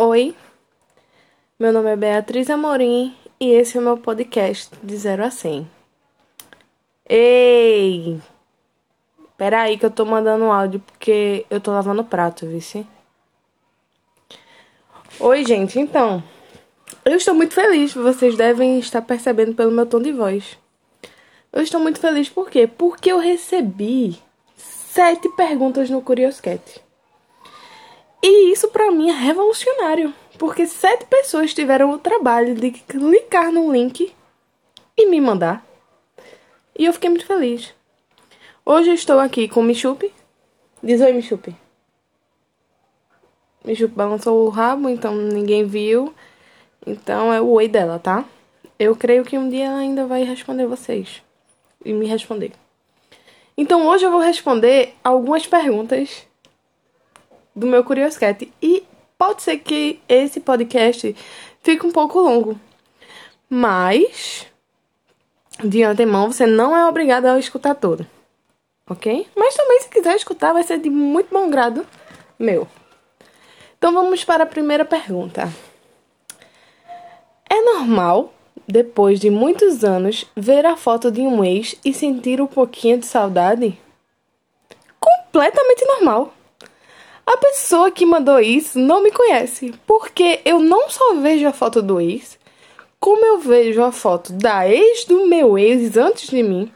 Oi, meu nome é Beatriz Amorim e esse é o meu podcast de 0 a 100. Ei! Peraí que eu tô mandando um áudio porque eu tô lavando prato, vice. Oi, gente, então. Eu estou muito feliz, vocês devem estar percebendo pelo meu tom de voz. Eu estou muito feliz por quê? Porque eu recebi sete perguntas no Curioscat. E isso para mim é revolucionário, porque sete pessoas tiveram o trabalho de clicar no link e me mandar. E eu fiquei muito feliz. Hoje eu estou aqui com Michupe. Diz oi, Michupe. Michupe balançou o rabo, então ninguém viu. Então é o oi dela, tá? Eu creio que um dia ela ainda vai responder vocês. E me responder. Então hoje eu vou responder algumas perguntas do meu Curioscat. E pode ser que esse podcast fique um pouco longo. Mas, de antemão, você não é obrigado a escutar todo. Ok? Mas também, se quiser escutar, vai ser de muito bom grado meu. Então vamos para a primeira pergunta. É normal, depois de muitos anos, ver a foto de um ex e sentir um pouquinho de saudade? Completamente normal. A pessoa que mandou isso não me conhece, porque eu não só vejo a foto do ex, como eu vejo a foto da ex do meu ex antes de mim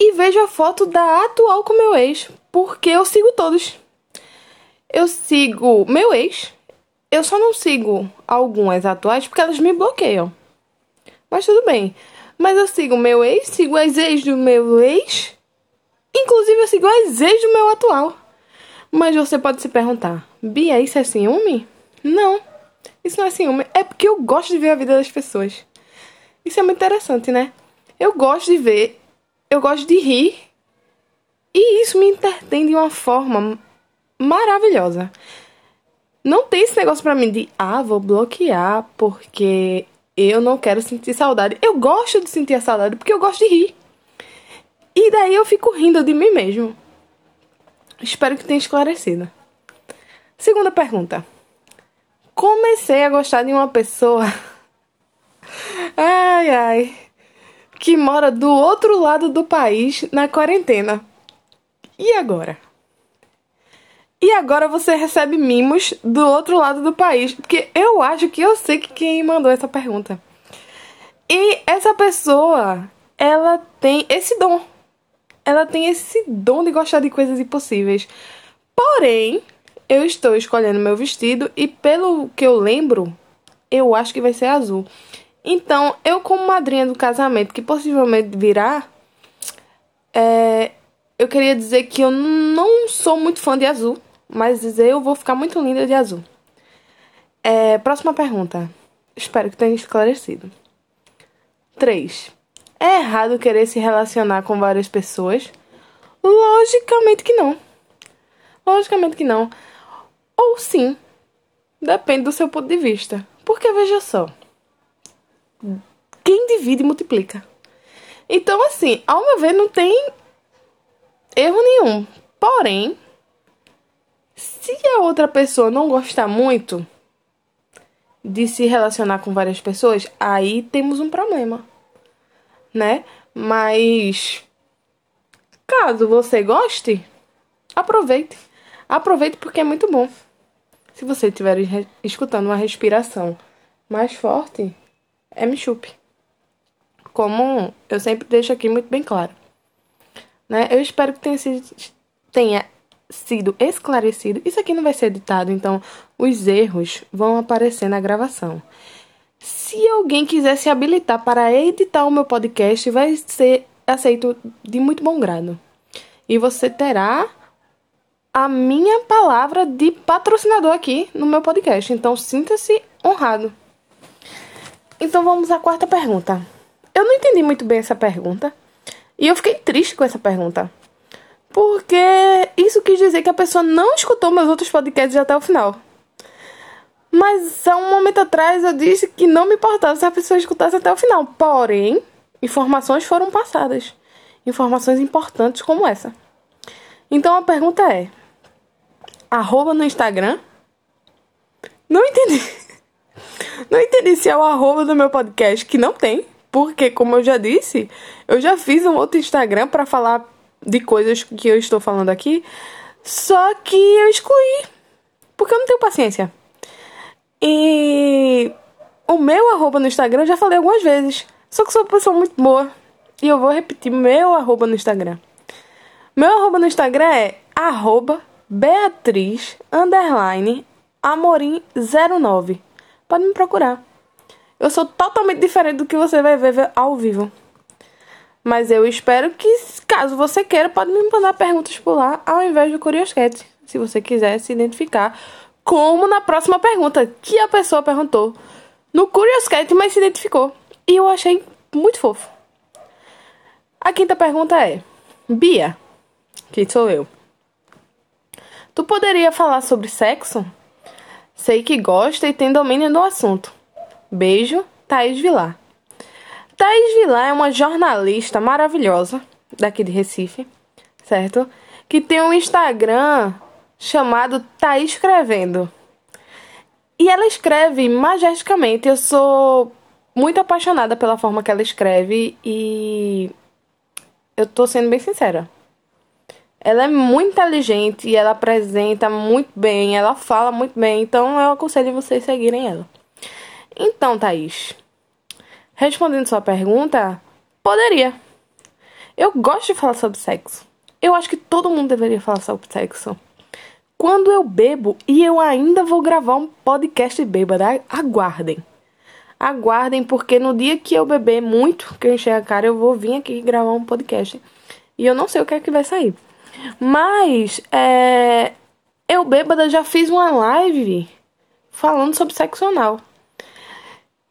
e vejo a foto da atual com meu ex, porque eu sigo todos. Eu sigo meu ex, eu só não sigo algumas atuais porque elas me bloqueiam. Mas tudo bem. Mas eu sigo meu ex, sigo as ex do meu ex, inclusive eu sigo as ex do meu atual. Mas você pode se perguntar: Bia, isso é ciúme? Não, isso não é ciúme. É porque eu gosto de ver a vida das pessoas. Isso é muito interessante, né? Eu gosto de ver, eu gosto de rir. E isso me entretém de uma forma maravilhosa. Não tem esse negócio pra mim de, ah, vou bloquear porque eu não quero sentir saudade. Eu gosto de sentir a saudade porque eu gosto de rir. E daí eu fico rindo de mim mesmo. Espero que tenha esclarecido. Segunda pergunta. Comecei a gostar de uma pessoa. Ai, ai. Que mora do outro lado do país na quarentena. E agora? E agora você recebe mimos do outro lado do país. Porque eu acho que eu sei que quem mandou essa pergunta. E essa pessoa, ela tem esse dom ela tem esse dom de gostar de coisas impossíveis. Porém, eu estou escolhendo meu vestido e pelo que eu lembro, eu acho que vai ser azul. Então, eu como madrinha do casamento, que possivelmente virá, é, eu queria dizer que eu não sou muito fã de azul, mas dizer eu vou ficar muito linda de azul. É, próxima pergunta. Espero que tenha esclarecido. 3. É errado querer se relacionar com várias pessoas? Logicamente que não. Logicamente que não. Ou sim. Depende do seu ponto de vista. Porque veja só. Quem divide multiplica. Então, assim, ao meu ver, não tem erro nenhum. Porém, se a outra pessoa não gostar muito de se relacionar com várias pessoas, aí temos um problema né? Mas caso você goste, aproveite. Aproveite porque é muito bom. Se você estiver escutando uma respiração mais forte, é me chupe. Como eu sempre deixo aqui muito bem claro. Né? Eu espero que tenha sido, tenha sido esclarecido. Isso aqui não vai ser editado, então os erros vão aparecer na gravação. Se alguém quiser se habilitar para editar o meu podcast, vai ser aceito de muito bom grado. E você terá a minha palavra de patrocinador aqui no meu podcast. Então sinta-se honrado. Então vamos à quarta pergunta. Eu não entendi muito bem essa pergunta. E eu fiquei triste com essa pergunta. Porque isso quis dizer que a pessoa não escutou meus outros podcasts até o final. Mas há um momento atrás eu disse que não me importava se a pessoa escutasse até o final. Porém, informações foram passadas. Informações importantes como essa. Então a pergunta é: arroba no Instagram? Não entendi. Não entendi se é o arroba do meu podcast, que não tem. Porque, como eu já disse, eu já fiz um outro Instagram para falar de coisas que eu estou falando aqui. Só que eu excluí. Porque eu não tenho paciência. E o meu arroba no Instagram eu já falei algumas vezes. Só que sou uma pessoa muito boa. E eu vou repetir meu arroba no Instagram. Meu arroba no Instagram é arroba Beatriz underline Amorim09. Pode me procurar. Eu sou totalmente diferente do que você vai ver ao vivo. Mas eu espero que, caso você queira, pode me mandar perguntas por lá, ao invés do Curiosquete, se você quiser se identificar. Como na próxima pergunta, que a pessoa perguntou no Curiosquete, mas se identificou. E eu achei muito fofo. A quinta pergunta é: Bia, que sou eu. Tu poderia falar sobre sexo? Sei que gosta e tem domínio do assunto. Beijo, Thaís Vilar. Thaís Vilar é uma jornalista maravilhosa daqui de Recife, certo? Que tem um Instagram chamado Tá Escrevendo. E ela escreve majesticamente. Eu sou muito apaixonada pela forma que ela escreve e eu tô sendo bem sincera. Ela é muito inteligente e ela apresenta muito bem, ela fala muito bem, então eu aconselho vocês seguirem ela. Então, Thaís, respondendo sua pergunta, poderia. Eu gosto de falar sobre sexo. Eu acho que todo mundo deveria falar sobre sexo. Quando eu bebo, e eu ainda vou gravar um podcast bêbada, aguardem. Aguardem, porque no dia que eu beber muito, que eu encher a cara, eu vou vir aqui gravar um podcast. E eu não sei o que é que vai sair. Mas, é, eu bêbada já fiz uma live falando sobre sexo anal.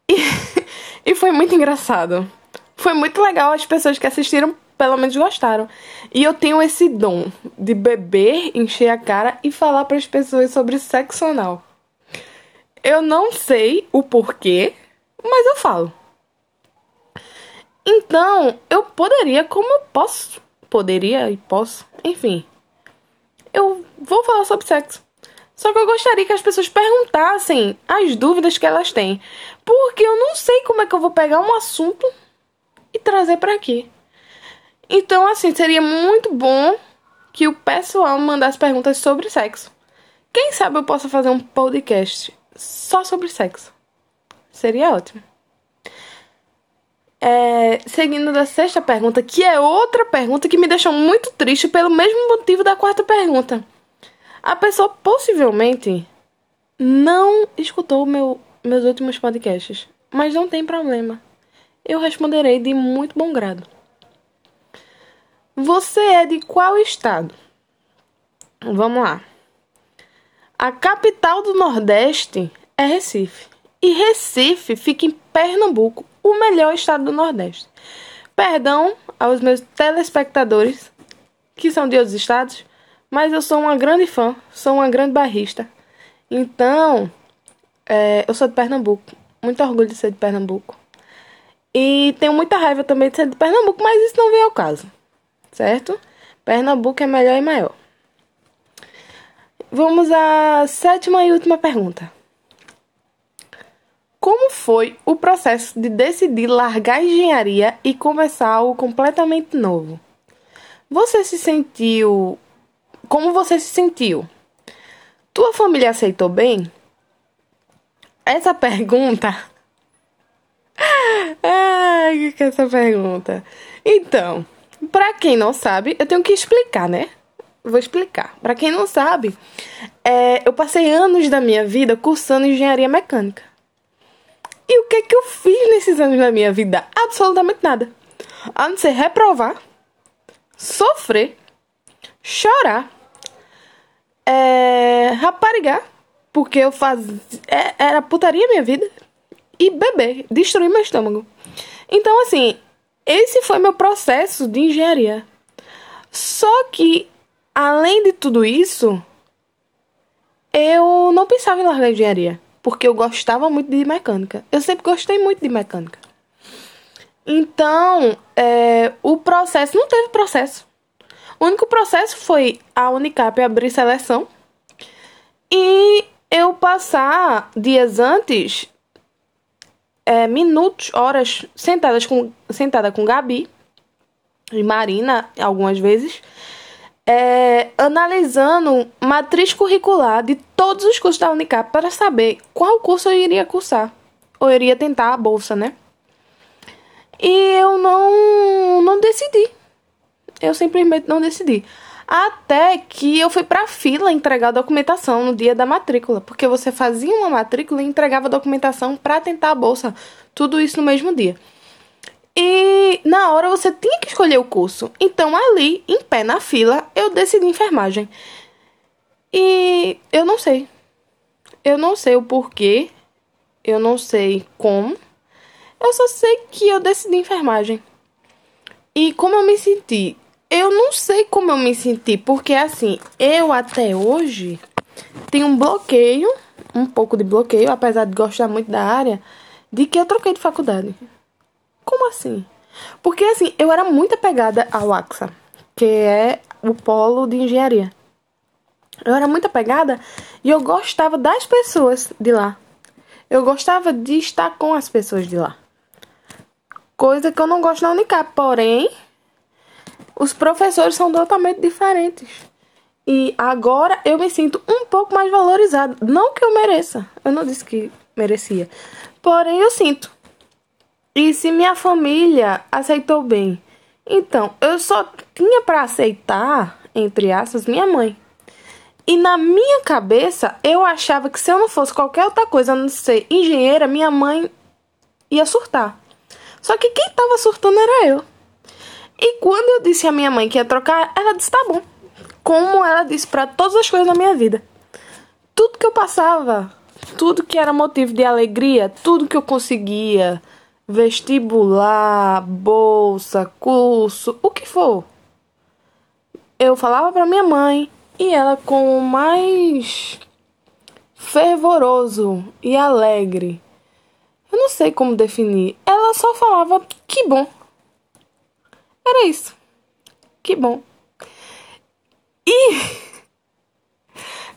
E, e foi muito engraçado. Foi muito legal, as pessoas que assistiram pelo menos gostaram. E eu tenho esse dom de beber, encher a cara e falar para as pessoas sobre sexo anal. Eu não sei o porquê, mas eu falo. Então, eu poderia, como eu posso, poderia e posso, enfim. Eu vou falar sobre sexo. Só que eu gostaria que as pessoas perguntassem as dúvidas que elas têm. Porque eu não sei como é que eu vou pegar um assunto e trazer para aqui. Então, assim, seria muito bom que o pessoal mandasse perguntas sobre sexo. Quem sabe eu possa fazer um podcast só sobre sexo. Seria ótimo. É, seguindo da sexta pergunta, que é outra pergunta que me deixou muito triste pelo mesmo motivo da quarta pergunta. A pessoa possivelmente não escutou meu, meus últimos podcasts, mas não tem problema. Eu responderei de muito bom grado. Você é de qual estado? Vamos lá. A capital do Nordeste é Recife. E Recife fica em Pernambuco, o melhor estado do Nordeste. Perdão aos meus telespectadores, que são de outros estados, mas eu sou uma grande fã, sou uma grande barrista. Então, é, eu sou de Pernambuco, muito orgulho de ser de Pernambuco. E tenho muita raiva também de ser de Pernambuco, mas isso não vem ao caso, certo? Pernambuco é melhor e maior. Vamos à sétima e última pergunta. Como foi o processo de decidir largar a engenharia e começar algo completamente novo? Você se sentiu. Como você se sentiu? Tua família aceitou bem? Essa pergunta. Ai, que é essa pergunta? Então, para quem não sabe, eu tenho que explicar, né? Vou explicar. Para quem não sabe, é, eu passei anos da minha vida cursando engenharia mecânica. E o que é que eu fiz nesses anos da minha vida? Absolutamente nada. A não ser reprovar, sofrer, chorar, é, raparigar, porque eu fazia. É, era putaria minha vida, e beber, destruir meu estômago. Então, assim, esse foi meu processo de engenharia. Só que, além de tudo isso, eu não pensava em largar engenharia porque eu gostava muito de mecânica. Eu sempre gostei muito de mecânica. Então, é, o processo não teve processo. O único processo foi a Unicap abrir seleção e eu passar dias antes, é, minutos, horas sentadas com, sentada com Gabi e Marina, algumas vezes, é, analisando matriz curricular de todos os cursos da Unicap para saber qual curso eu iria cursar. Ou eu iria tentar a bolsa, né? E eu não, não decidi. Eu simplesmente não decidi. Até que eu fui pra fila entregar a documentação no dia da matrícula. Porque você fazia uma matrícula e entregava a documentação para tentar a bolsa. Tudo isso no mesmo dia. E na hora você tinha que escolher o curso. Então ali, em pé na fila, eu decidi enfermagem. E eu não sei. Eu não sei o porquê. Eu não sei como. Eu só sei que eu decidi enfermagem. E como eu me senti? Eu não sei como eu me senti, porque assim, eu até hoje tenho um bloqueio, um pouco de bloqueio, apesar de gostar muito da área, de que eu troquei de faculdade. Como assim? Porque assim, eu era muito apegada ao AXA, que é o polo de engenharia. Eu era muito apegada e eu gostava das pessoas de lá. Eu gostava de estar com as pessoas de lá. Coisa que eu não gosto na Unicap, porém, os professores são totalmente diferentes. E agora eu me sinto um pouco mais valorizado. Não que eu mereça, eu não disse que merecia. Porém, eu sinto. E se minha família aceitou bem? Então, eu só tinha para aceitar, entre aspas, minha mãe. E na minha cabeça, eu achava que se eu não fosse qualquer outra coisa a não ser engenheira, minha mãe ia surtar. Só que quem tava surtando era eu. E quando eu disse à minha mãe que ia trocar, ela disse: tá bom. Como ela disse para todas as coisas da minha vida. Tudo que eu passava, tudo que era motivo de alegria, tudo que eu conseguia, vestibular, bolsa, curso, o que for. Eu falava para minha mãe e ela com o mais fervoroso e alegre. Eu não sei como definir. Ela só falava que bom. Era isso. Que bom. E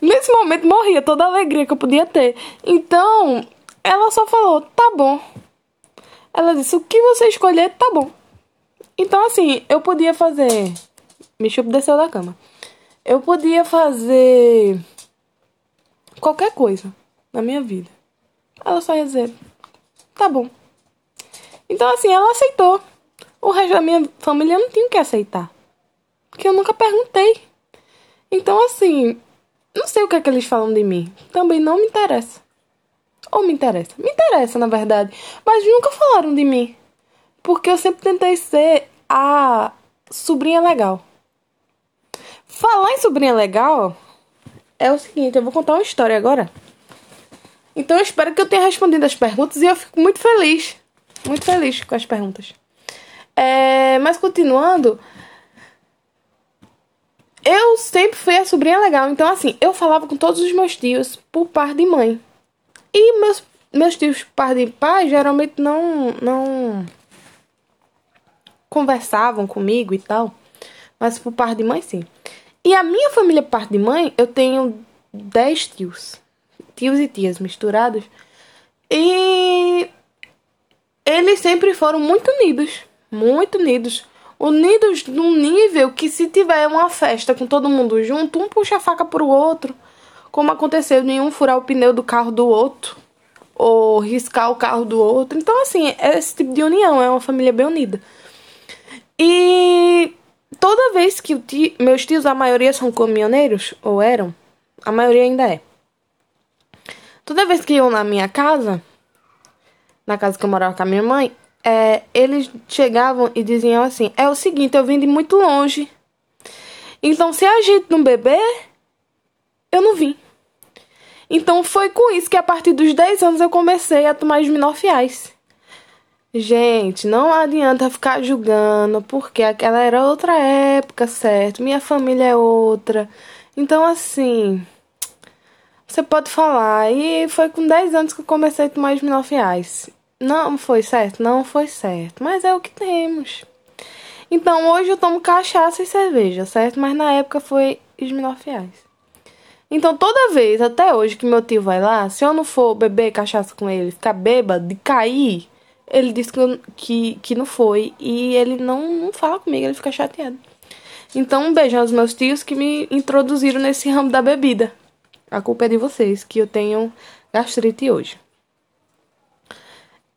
nesse momento morria toda a alegria que eu podia ter. Então, ela só falou: "Tá bom". Ela disse: O que você escolher, tá bom. Então, assim, eu podia fazer. Me chupo desceu da cama. Eu podia fazer. qualquer coisa na minha vida. Ela só ia dizer: Tá bom. Então, assim, ela aceitou. O resto da minha família não tinha que aceitar. Porque eu nunca perguntei. Então, assim, não sei o que é que eles falam de mim. Também não me interessa. Ou me interessa? Me interessa, na verdade. Mas nunca falaram de mim. Porque eu sempre tentei ser a sobrinha legal. Falar em sobrinha legal é o seguinte, eu vou contar uma história agora. Então eu espero que eu tenha respondido as perguntas e eu fico muito feliz. Muito feliz com as perguntas. É, mas continuando, eu sempre fui a sobrinha legal. Então, assim, eu falava com todos os meus tios por par de mãe. E meus, meus tios par de pai geralmente não, não conversavam comigo e tal. Mas por par de mãe, sim. E a minha família par de mãe, eu tenho 10 tios. Tios e tias misturados. E eles sempre foram muito unidos. Muito unidos. Unidos num nível que se tiver uma festa com todo mundo junto, um puxa a faca pro outro como aconteceu nenhum furar o pneu do carro do outro ou riscar o carro do outro. Então, assim, é esse tipo de união, é uma família bem unida. E toda vez que tio, meus tios, a maioria são caminhoneiros, ou eram, a maioria ainda é. Toda vez que iam na minha casa, na casa que eu morava com a minha mãe, é, eles chegavam e diziam assim: é o seguinte, eu vim de muito longe. Então, se a gente não beber, eu não vim. Então foi com isso que a partir dos 10 anos eu comecei a tomar esminofiais. Gente, não adianta ficar julgando, porque aquela era outra época, certo? Minha família é outra. Então, assim, você pode falar. E foi com 10 anos que eu comecei a tomar esminofiais. Não foi certo? Não foi certo. Mas é o que temos. Então, hoje eu tomo cachaça e cerveja, certo? Mas na época foi esminofiais. Então toda vez, até hoje, que meu tio vai lá, se eu não for beber cachaça com ele, ficar bêbado, de cair, ele diz que, que, que não foi. E ele não, não fala comigo, ele fica chateado. Então, um beijo aos meus tios que me introduziram nesse ramo da bebida. A culpa é de vocês, que eu tenho gastrite hoje.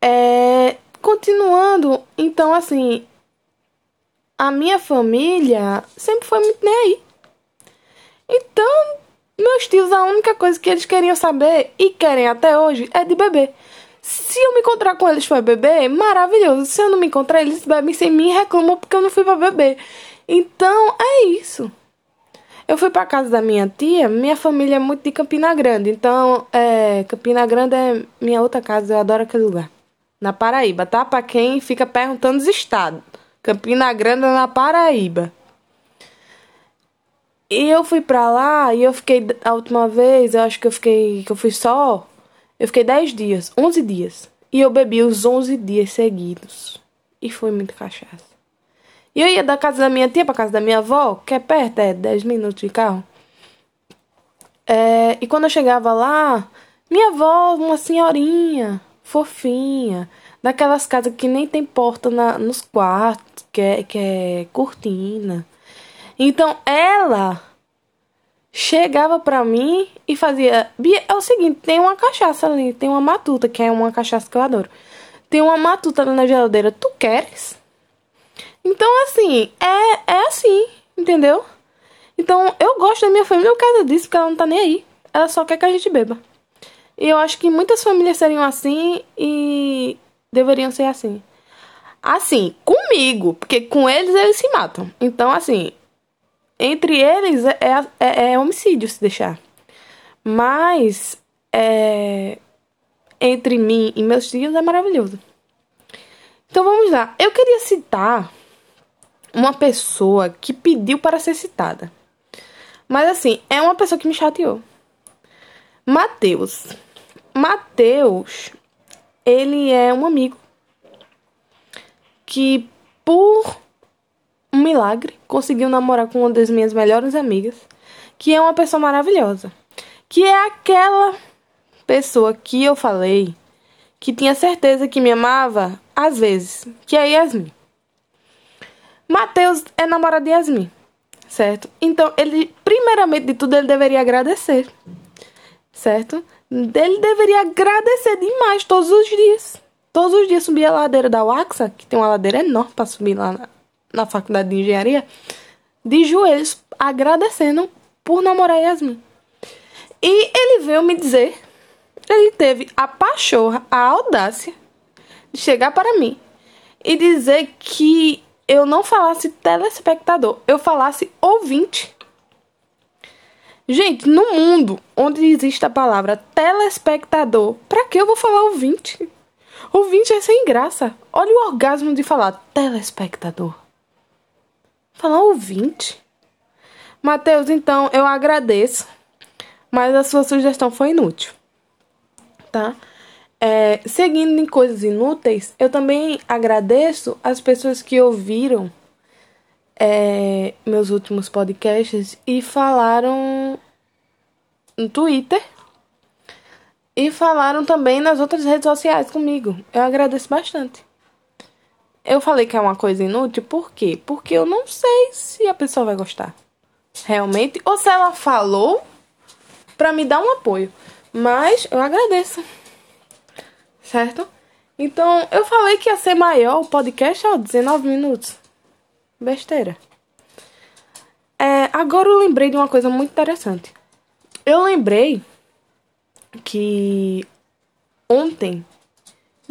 É, continuando, então, assim, a minha família sempre foi muito nem aí. Então, meus tios, a única coisa que eles queriam saber e querem até hoje é de beber. Se eu me encontrar com eles para beber, maravilhoso. Se eu não me encontrar, eles bebem sem mim e reclamam porque eu não fui para beber. Então, é isso. Eu fui para casa da minha tia, minha família é muito de Campina Grande. Então, é, Campina Grande é minha outra casa, eu adoro aquele lugar. Na Paraíba, tá? Para quem fica perguntando os estados. Campina Grande é na Paraíba. E eu fui pra lá e eu fiquei a última vez, eu acho que eu fiquei, que eu fui só, eu fiquei 10 dias, 11 dias. E eu bebi os 11 dias seguidos. E foi muita cachaça. E eu ia da casa da minha tia pra casa da minha avó, que é perto, é 10 minutos de carro. É, e quando eu chegava lá, minha avó, uma senhorinha, fofinha, daquelas casas que nem tem porta na, nos quartos, que é, que é cortina. Então ela chegava pra mim e fazia: Bia, é o seguinte, tem uma cachaça ali, tem uma matuta, que é uma cachaça que eu adoro. Tem uma matuta ali na geladeira, tu queres? Então, assim, é, é assim, entendeu? Então, eu gosto da minha família por causa disso, porque ela não tá nem aí. Ela só quer que a gente beba. E eu acho que muitas famílias seriam assim e deveriam ser assim. Assim, comigo, porque com eles eles se matam. Então, assim, entre eles é, é, é homicídio se deixar. Mas é, entre mim e meus tios é maravilhoso. Então vamos lá. Eu queria citar uma pessoa que pediu para ser citada. Mas assim, é uma pessoa que me chateou. Mateus. Mateus, ele é um amigo que por um milagre, conseguiu namorar com uma das minhas melhores amigas, que é uma pessoa maravilhosa. Que é aquela pessoa que eu falei que tinha certeza que me amava às vezes, que é Yasmin. Mateus é namorado de Yasmin, certo? Então, ele, primeiramente de tudo, ele deveria agradecer, certo? Ele deveria agradecer demais todos os dias. Todos os dias subir a ladeira da Waxa, que tem uma ladeira enorme para subir lá na, na faculdade de engenharia, de joelhos, agradecendo por namorar Yasmin. E ele veio me dizer, ele teve a pachorra, a audácia de chegar para mim e dizer que eu não falasse telespectador, eu falasse ouvinte. Gente, no mundo onde existe a palavra telespectador, para que eu vou falar ouvinte? Ouvinte é sem graça. Olha o orgasmo de falar telespectador. Falar ouvinte? Mateus, então eu agradeço, mas a sua sugestão foi inútil, tá? É, seguindo em coisas inúteis, eu também agradeço as pessoas que ouviram é, meus últimos podcasts e falaram no Twitter e falaram também nas outras redes sociais comigo. Eu agradeço bastante. Eu falei que é uma coisa inútil, por quê? Porque eu não sei se a pessoa vai gostar. Realmente. Ou se ela falou pra me dar um apoio. Mas eu agradeço. Certo? Então, eu falei que ia ser maior o podcast, ó, 19 minutos. Besteira. É, agora eu lembrei de uma coisa muito interessante. Eu lembrei que ontem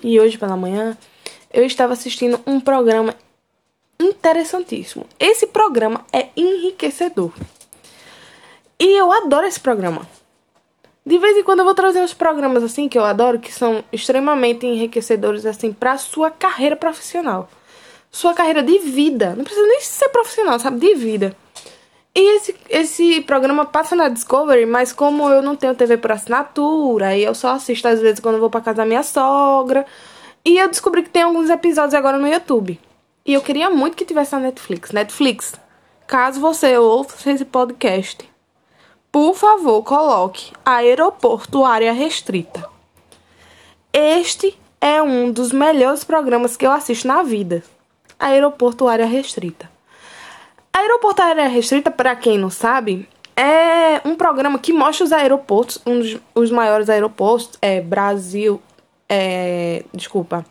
e hoje pela manhã eu estava assistindo um programa interessantíssimo. Esse programa é enriquecedor. E eu adoro esse programa. De vez em quando eu vou trazer uns programas assim que eu adoro, que são extremamente enriquecedores assim para sua carreira profissional. Sua carreira de vida. Não precisa nem ser profissional, sabe? De vida. E esse, esse programa passa na Discovery, mas como eu não tenho TV por assinatura, e eu só assisto às vezes quando vou pra casa da minha sogra, e eu descobri que tem alguns episódios agora no YouTube. E eu queria muito que tivesse na Netflix. Netflix, caso você ouça esse podcast, por favor, coloque aeroporto área restrita. Este é um dos melhores programas que eu assisto na vida. Aeroporto área restrita. Aeroporto área restrita, para quem não sabe, é um programa que mostra os aeroportos, um dos os maiores aeroportos é Brasil, é, desculpa,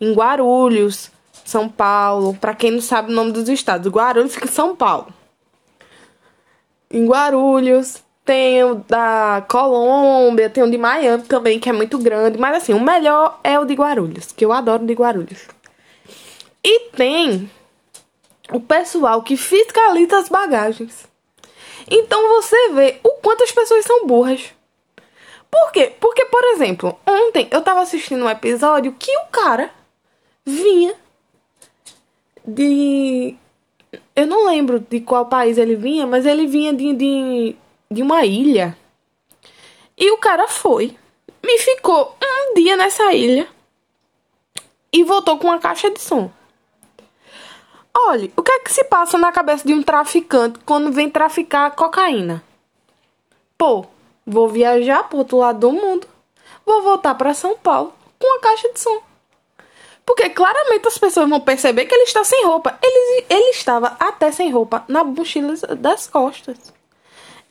em Guarulhos, São Paulo. Para quem não sabe o nome dos estados, Guarulhos fica em São Paulo. Em Guarulhos, tem o da Colômbia, tem o de Miami também, que é muito grande. Mas assim, o melhor é o de Guarulhos, que eu adoro de Guarulhos. E tem o pessoal que fiscaliza as bagagens. Então você vê o quanto as pessoas são burras. Por quê? Porque, por exemplo, ontem eu tava assistindo um episódio que o cara vinha de. Eu não lembro de qual país ele vinha, mas ele vinha de, de, de uma ilha. E o cara foi, me ficou um dia nessa ilha e voltou com uma caixa de som. Olhe, o que é que se passa na cabeça de um traficante quando vem traficar cocaína? Pô, vou viajar pro outro lado do mundo. Vou voltar para São Paulo com uma caixa de som. Porque claramente as pessoas vão perceber que ele está sem roupa. Ele, ele estava até sem roupa na mochila das costas.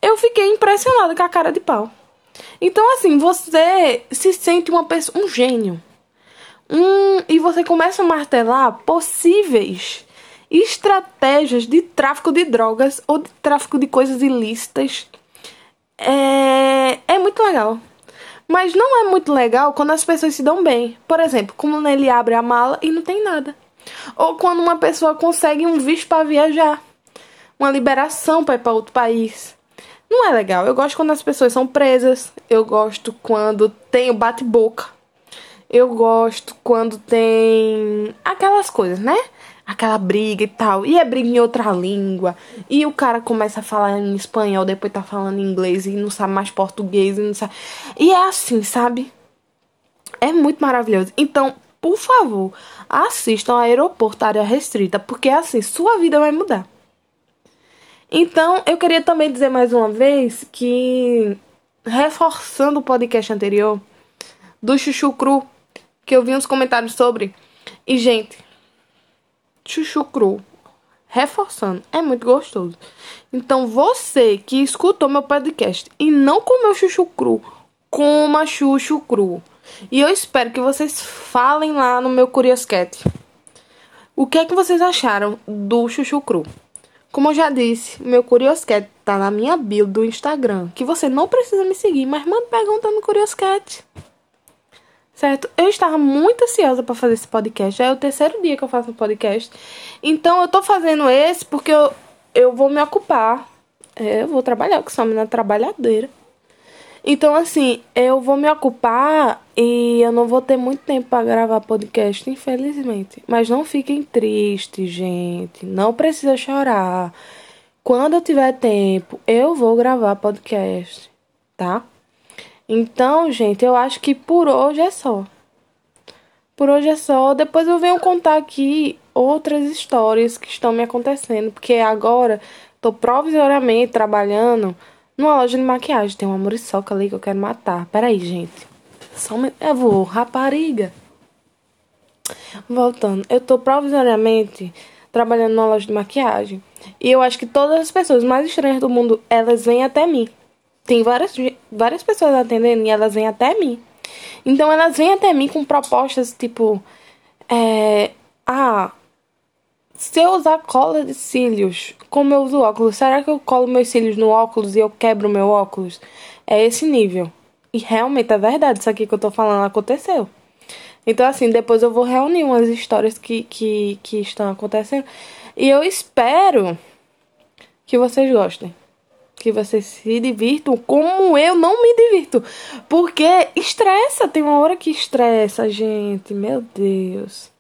Eu fiquei impressionada com a cara de pau. Então, assim, você se sente uma pessoa, um gênio. Um, e você começa a martelar possíveis estratégias de tráfico de drogas ou de tráfico de coisas ilícitas. É, é muito legal. Mas não é muito legal quando as pessoas se dão bem. Por exemplo, quando ele abre a mala e não tem nada. Ou quando uma pessoa consegue um visto para viajar. Uma liberação para ir para outro país. Não é legal. Eu gosto quando as pessoas são presas. Eu gosto quando tem o bate-boca. Eu gosto quando tem aquelas coisas, né? aquela briga e tal. E é briga em outra língua. E o cara começa a falar em espanhol, depois tá falando inglês e não sabe mais português e não sabe. E é assim, sabe? É muito maravilhoso. Então, por favor, assistam a Aeroporto Área Restrita, porque assim, sua vida vai mudar. Então, eu queria também dizer mais uma vez que, reforçando o podcast anterior do Chuchu Cru, que eu vi uns comentários sobre. E, gente, chuchu cru. Reforçando, é muito gostoso. Então, você que escutou meu podcast e não comeu chuchu cru, coma chuchu cru. E eu espero que vocês falem lá no meu Curioscat. O que é que vocês acharam do chuchu cru? Como eu já disse, meu Curioscat tá na minha bio do Instagram. Que você não precisa me seguir, mas manda pergunta no Curioscat certo? Eu estava muito ansiosa para fazer esse podcast. Já é o terceiro dia que eu faço o podcast. Então eu tô fazendo esse porque eu, eu vou me ocupar. É, eu vou trabalhar, porque sou uma trabalhadeira. Então, assim, eu vou me ocupar e eu não vou ter muito tempo para gravar podcast, infelizmente. Mas não fiquem tristes, gente. Não precisa chorar. Quando eu tiver tempo, eu vou gravar podcast, tá? Então, gente, eu acho que por hoje é só. Por hoje é só. Depois eu venho contar aqui outras histórias que estão me acontecendo, porque agora tô provisoriamente trabalhando numa loja de maquiagem. Tem uma muriçoca ali que eu quero matar. Peraí, gente. Só. Eu vou, rapariga. Voltando, eu tô provisoriamente trabalhando numa loja de maquiagem. E eu acho que todas as pessoas mais estranhas do mundo, elas vêm até mim tem várias, várias pessoas atendendo e elas vêm até mim. Então elas vêm até mim com propostas tipo. É, ah, se eu usar cola de cílios, como eu uso óculos, será que eu colo meus cílios no óculos e eu quebro meu óculos? É esse nível. E realmente é verdade, isso aqui que eu tô falando aconteceu. Então, assim, depois eu vou reunir umas histórias que, que, que estão acontecendo. E eu espero que vocês gostem que vocês se divirtam como eu não me divirto. Porque estressa, tem uma hora que estressa, gente. Meu Deus.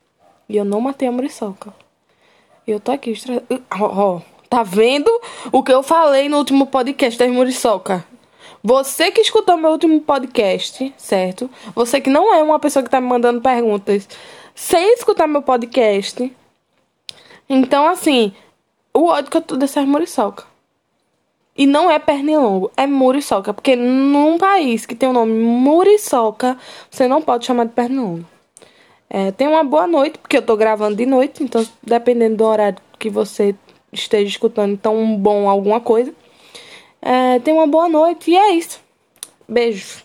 E eu não matei a muriçoca. Eu tô aqui estressada. Ó, oh, tá vendo o que eu falei no último podcast da muriçoca? Você que escutou meu último podcast, certo? Você que não é uma pessoa que tá me mandando perguntas sem escutar meu podcast. Então, assim, o ódio que eu tô dessa muriçoca. E não é pernilongo, é muriçoca. Porque num país que tem o nome muriçoca, você não pode chamar de pernilongo. É, tenha uma boa noite, porque eu tô gravando de noite, então dependendo do horário que você esteja escutando, então bom alguma coisa. É, tenha uma boa noite e é isso. Beijo.